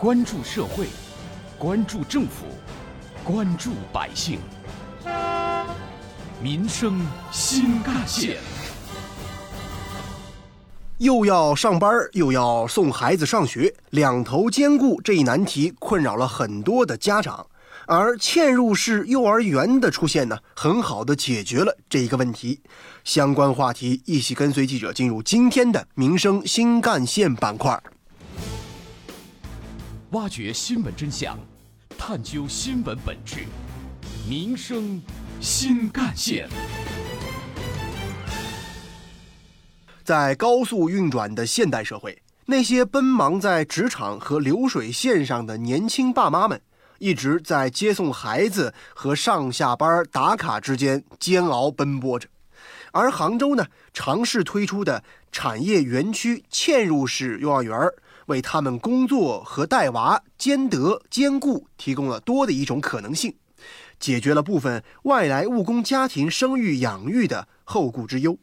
关注社会，关注政府，关注百姓，民生新干线。又要上班，又要送孩子上学，两头兼顾这一难题困扰了很多的家长。而嵌入式幼儿园的出现呢，很好的解决了这一个问题。相关话题一起跟随记者进入今天的民生新干线板块，挖掘新闻真相，探究新闻本质，民生新干线。在高速运转的现代社会，那些奔忙在职场和流水线上的年轻爸妈们，一直在接送孩子和上下班打卡之间煎熬奔波着。而杭州呢，尝试推出的产业园区嵌入式幼儿园，为他们工作和带娃兼得兼顾提供了多的一种可能性，解决了部分外来务工家庭生育养育的后顾之忧。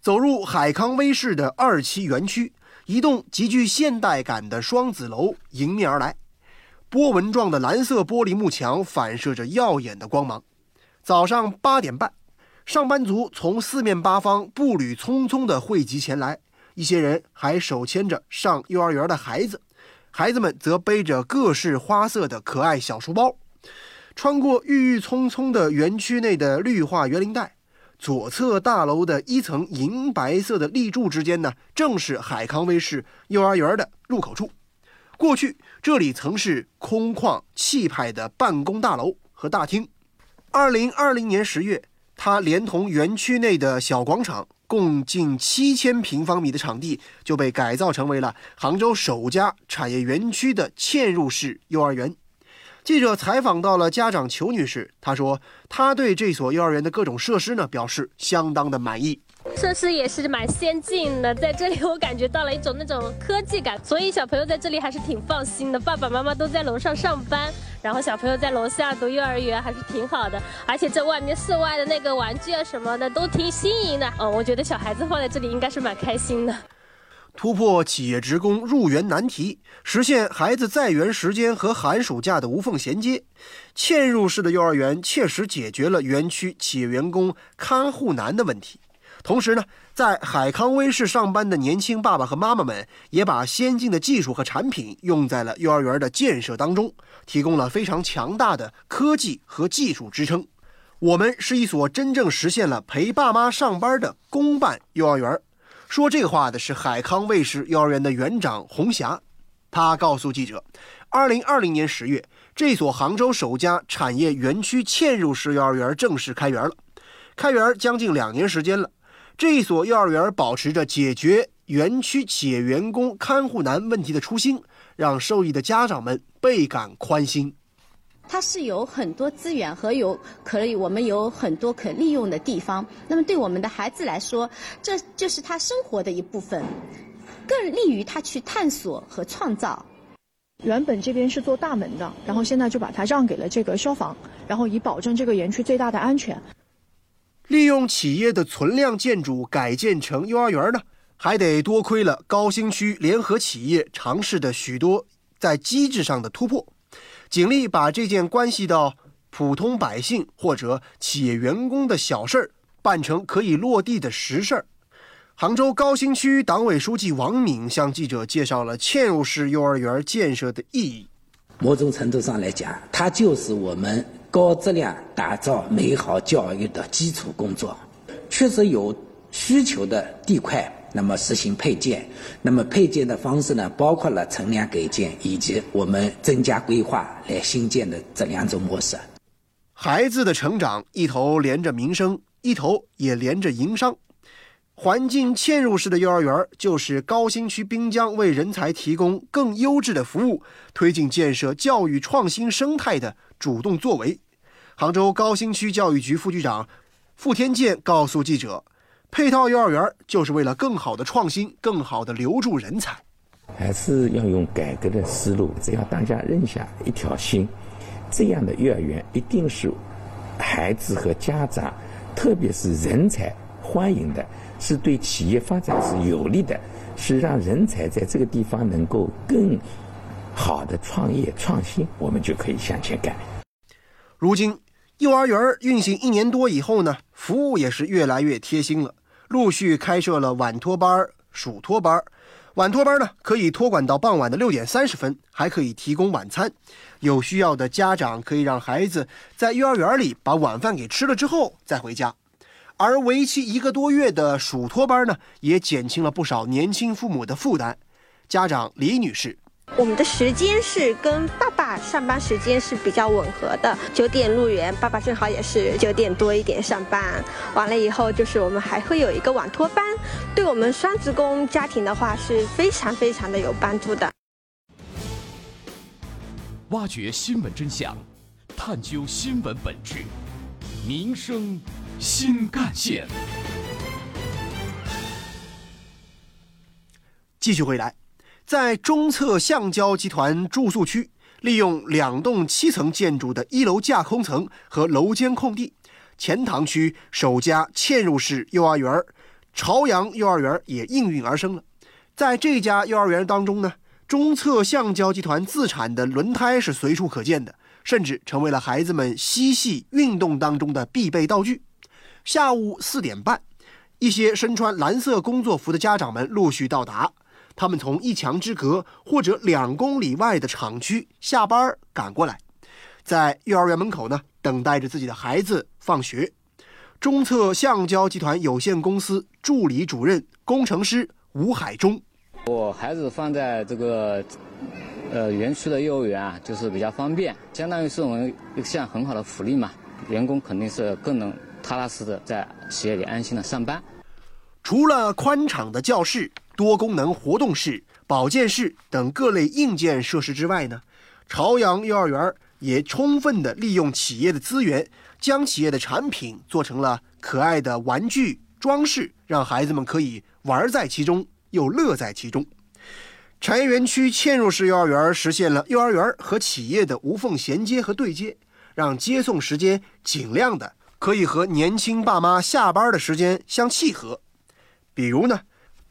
走入海康威视的二期园区，一栋极具现代感的双子楼迎面而来，波纹状的蓝色玻璃幕墙反射着耀眼的光芒。早上八点半，上班族从四面八方步履匆匆地汇集前来，一些人还手牵着上幼儿园的孩子，孩子们则背着各式花色的可爱小书包，穿过郁郁葱葱的园区内的绿化园林带。左侧大楼的一层银白色的立柱之间呢，正是海康威视幼儿园的入口处。过去这里曾是空旷气派的办公大楼和大厅。二零二零年十月，它连同园区内的小广场，共近七千平方米的场地，就被改造成为了杭州首家产业园区的嵌入式幼儿园。记者采访到了家长裘女士，她说，她对这所幼儿园的各种设施呢表示相当的满意。设施也是蛮先进的，在这里我感觉到了一种那种科技感，所以小朋友在这里还是挺放心的。爸爸妈妈都在楼上上班，然后小朋友在楼下读幼儿园还是挺好的。而且这外面室外的那个玩具啊什么的都挺新颖的，嗯，我觉得小孩子放在这里应该是蛮开心的。突破企业职工入园难题，实现孩子在园时间和寒暑假的无缝衔接。嵌入式的幼儿园切实解决了园区企业员工看护难的问题。同时呢，在海康威视上班的年轻爸爸和妈妈们，也把先进的技术和产品用在了幼儿园的建设当中，提供了非常强大的科技和技术支撑。我们是一所真正实现了陪爸妈上班的公办幼儿园。说这话的是海康卫视幼儿园的园长洪霞，他告诉记者，二零二零年十月，这所杭州首家产业园区嵌入式幼儿园正式开园了。开园将近两年时间了，这所幼儿园保持着解决园区企业员工看护难问题的初心，让受益的家长们倍感宽心。它是有很多资源和有可以我们有很多可利用的地方。那么对我们的孩子来说，这就是他生活的一部分，更利于他去探索和创造。原本这边是做大门的，然后现在就把它让给了这个消防，然后以保证这个园区最大的安全。利用企业的存量建筑改建成幼儿园呢，还得多亏了高新区联合企业尝试的许多在机制上的突破。尽力把这件关系到普通百姓或者企业员工的小事儿办成可以落地的实事儿。杭州高新区党委书记王敏向记者介绍了嵌入式幼儿园建设的意义。某种程度上来讲，它就是我们高质量打造美好教育的基础工作。确实有需求的地块。那么实行配建，那么配建的方式呢，包括了存量改建以及我们增加规划来新建的这两种模式。孩子的成长一头连着民生，一头也连着营商。环境嵌入式的幼儿园就是高新区滨江为人才提供更优质的服务、推进建设教育创新生态的主动作为。杭州高新区教育局副局长傅天健告诉记者。配套幼儿园就是为了更好的创新，更好的留住人才。还是要用改革的思路，只要大家认下一条心，这样的幼儿园一定是孩子和家长，特别是人才欢迎的，是对企业发展是有利的，是让人才在这个地方能够更好的创业创新，我们就可以向前赶。如今，幼儿园运行一年多以后呢，服务也是越来越贴心了，陆续开设了晚托班、暑托班。晚托班呢，可以托管到傍晚的六点三十分，还可以提供晚餐。有需要的家长可以让孩子在幼儿园里把晚饭给吃了之后再回家。而为期一个多月的暑托班呢，也减轻了不少年轻父母的负担。家长李女士。我们的时间是跟爸爸上班时间是比较吻合的，九点入园，爸爸正好也是九点多一点上班。完了以后，就是我们还会有一个晚托班，对我们双职工家庭的话是非常非常的有帮助的。挖掘新闻真相，探究新闻本质，民生新干线。继续回来。在中策橡胶集团住宿区，利用两栋七层建筑的一楼架空层和楼间空地，钱塘区首家嵌入式幼儿园——朝阳幼儿园也应运而生了。在这家幼儿园当中呢，中策橡胶集团自产的轮胎是随处可见的，甚至成为了孩子们嬉戏运动当中的必备道具。下午四点半，一些身穿蓝色工作服的家长们陆续到达。他们从一墙之隔或者两公里外的厂区下班赶过来，在幼儿园门口呢等待着自己的孩子放学。中策橡胶集团有限公司助理主任工程师吴海忠：我孩子放在这个呃园区的幼儿园啊，就是比较方便，相当于是我们一项很好的福利嘛。员工肯定是更能踏踏实的在企业里安心的上班。除了宽敞的教室。多功能活动室、保健室等各类硬件设施之外呢，朝阳幼儿园也充分的利用企业的资源，将企业的产品做成了可爱的玩具装饰，让孩子们可以玩在其中又乐在其中。产业园区嵌入式幼儿园实现了幼儿园和企业的无缝衔接和对接，让接送时间尽量的可以和年轻爸妈下班的时间相契合。比如呢。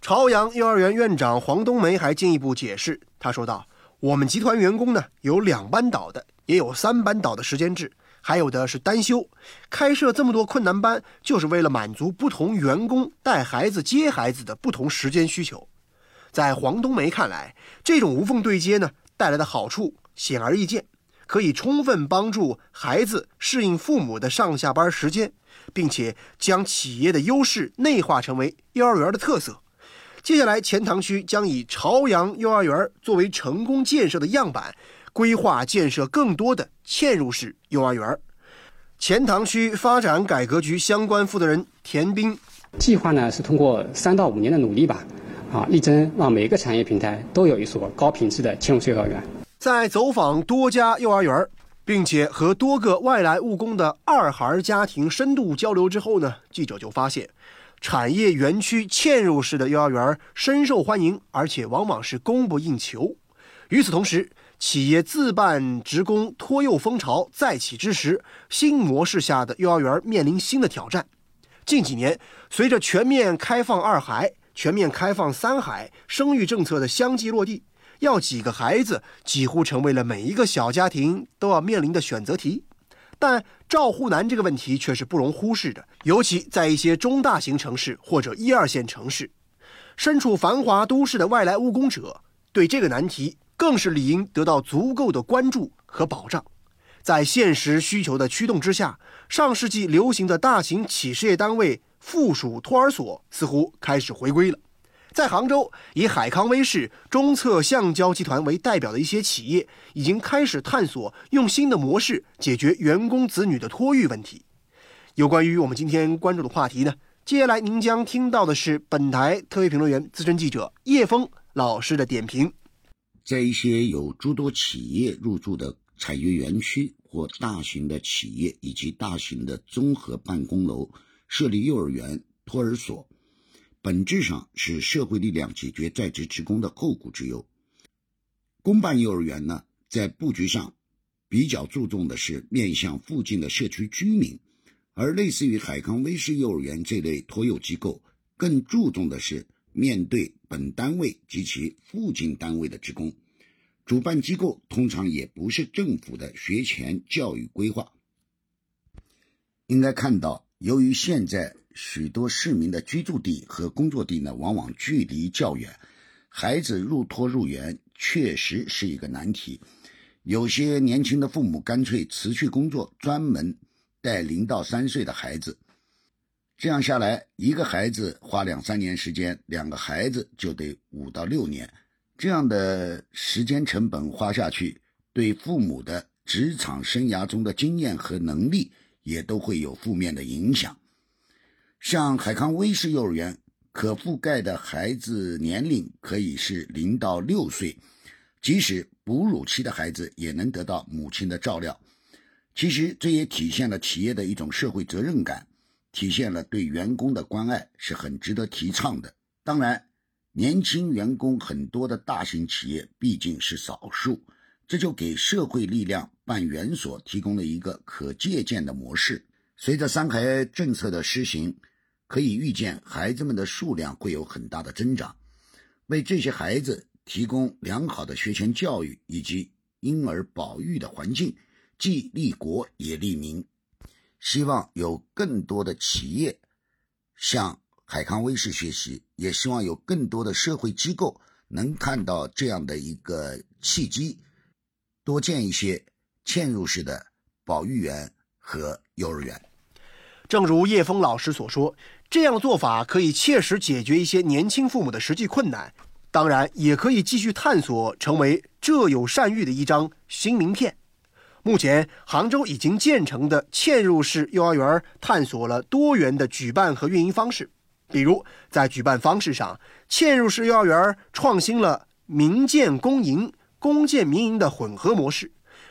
朝阳幼儿园院长黄冬梅还进一步解释，他说道：“我们集团员工呢，有两班倒的，也有三班倒的时间制，还有的是单休。开设这么多困难班，就是为了满足不同员工带孩子、接孩子的不同时间需求。”在黄冬梅看来，这种无缝对接呢，带来的好处显而易见，可以充分帮助孩子适应父母的上下班时间，并且将企业的优势内化成为幼儿园的特色。接下来，钱塘区将以朝阳幼儿园作为成功建设的样板，规划建设更多的嵌入式幼儿园。钱塘区发展改革局相关负责人田斌，计划呢是通过三到五年的努力吧，啊，力争让每个产业平台都有一所高品质的嵌入式幼儿园。在走访多家幼儿园，并且和多个外来务工的二孩家庭深度交流之后呢，记者就发现。产业园区嵌入式的幼儿园深受欢迎，而且往往是供不应求。与此同时，企业自办职工托幼风潮再起之时，新模式下的幼儿园面临新的挑战。近几年，随着全面开放二孩、全面开放三孩生育政策的相继落地，要几个孩子几乎成为了每一个小家庭都要面临的选择题。但照护难这个问题却是不容忽视的，尤其在一些中大型城市或者一二线城市，身处繁华都市的外来务工者对这个难题更是理应得到足够的关注和保障。在现实需求的驱动之下，上世纪流行的大型企事业单位附属托儿所似乎开始回归了。在杭州，以海康威视、中策橡胶集团为代表的一些企业，已经开始探索用新的模式解决员工子女的托育问题。有关于我们今天关注的话题呢，接下来您将听到的是本台特约评论员、资深记者叶峰老师的点评。在一些有诸多企业入驻的产业园区或大型的企业以及大型的综合办公楼设立幼儿园、托儿所。本质上是社会力量解决在职职工的后顾之忧。公办幼儿园呢，在布局上比较注重的是面向附近的社区居民，而类似于海康威视幼儿园这类托幼机构，更注重的是面对本单位及其附近单位的职工。主办机构通常也不是政府的学前教育规划。应该看到，由于现在许多市民的居住地和工作地呢，往往距离较远，孩子入托入园确实是一个难题。有些年轻的父母干脆辞去工作，专门带零到三岁的孩子。这样下来，一个孩子花两三年时间，两个孩子就得五到六年。这样的时间成本花下去，对父母的职场生涯中的经验和能力也都会有负面的影响。像海康威视幼儿园，可覆盖的孩子年龄可以是零到六岁，即使哺乳期的孩子也能得到母亲的照料。其实这也体现了企业的一种社会责任感，体现了对员工的关爱，是很值得提倡的。当然。年轻员工很多的大型企业毕竟是少数，这就给社会力量办园所提供了一个可借鉴的模式。随着三孩政策的施行，可以预见孩子们的数量会有很大的增长。为这些孩子提供良好的学前教育以及婴儿保育的环境，既利国也利民。希望有更多的企业向。海康威视学习，也希望有更多的社会机构能看到这样的一个契机，多建一些嵌入式的保育园和幼儿园。正如叶峰老师所说，这样的做法可以切实解决一些年轻父母的实际困难，当然也可以继续探索，成为浙有善育的一张新名片。目前，杭州已经建成的嵌入式幼儿园探索了多元的举办和运营方式。比如，在举办方式上，嵌入式幼儿园创新了民建公营、公建民营的混合模式；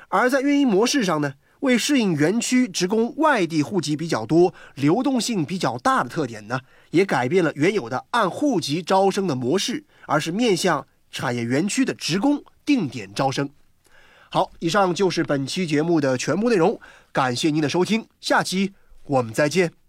而在运营模式上呢，为适应园区职工外地户籍比较多、流动性比较大的特点呢，也改变了原有的按户籍招生的模式，而是面向产业园区的职工定点招生。好，以上就是本期节目的全部内容，感谢您的收听，下期我们再见。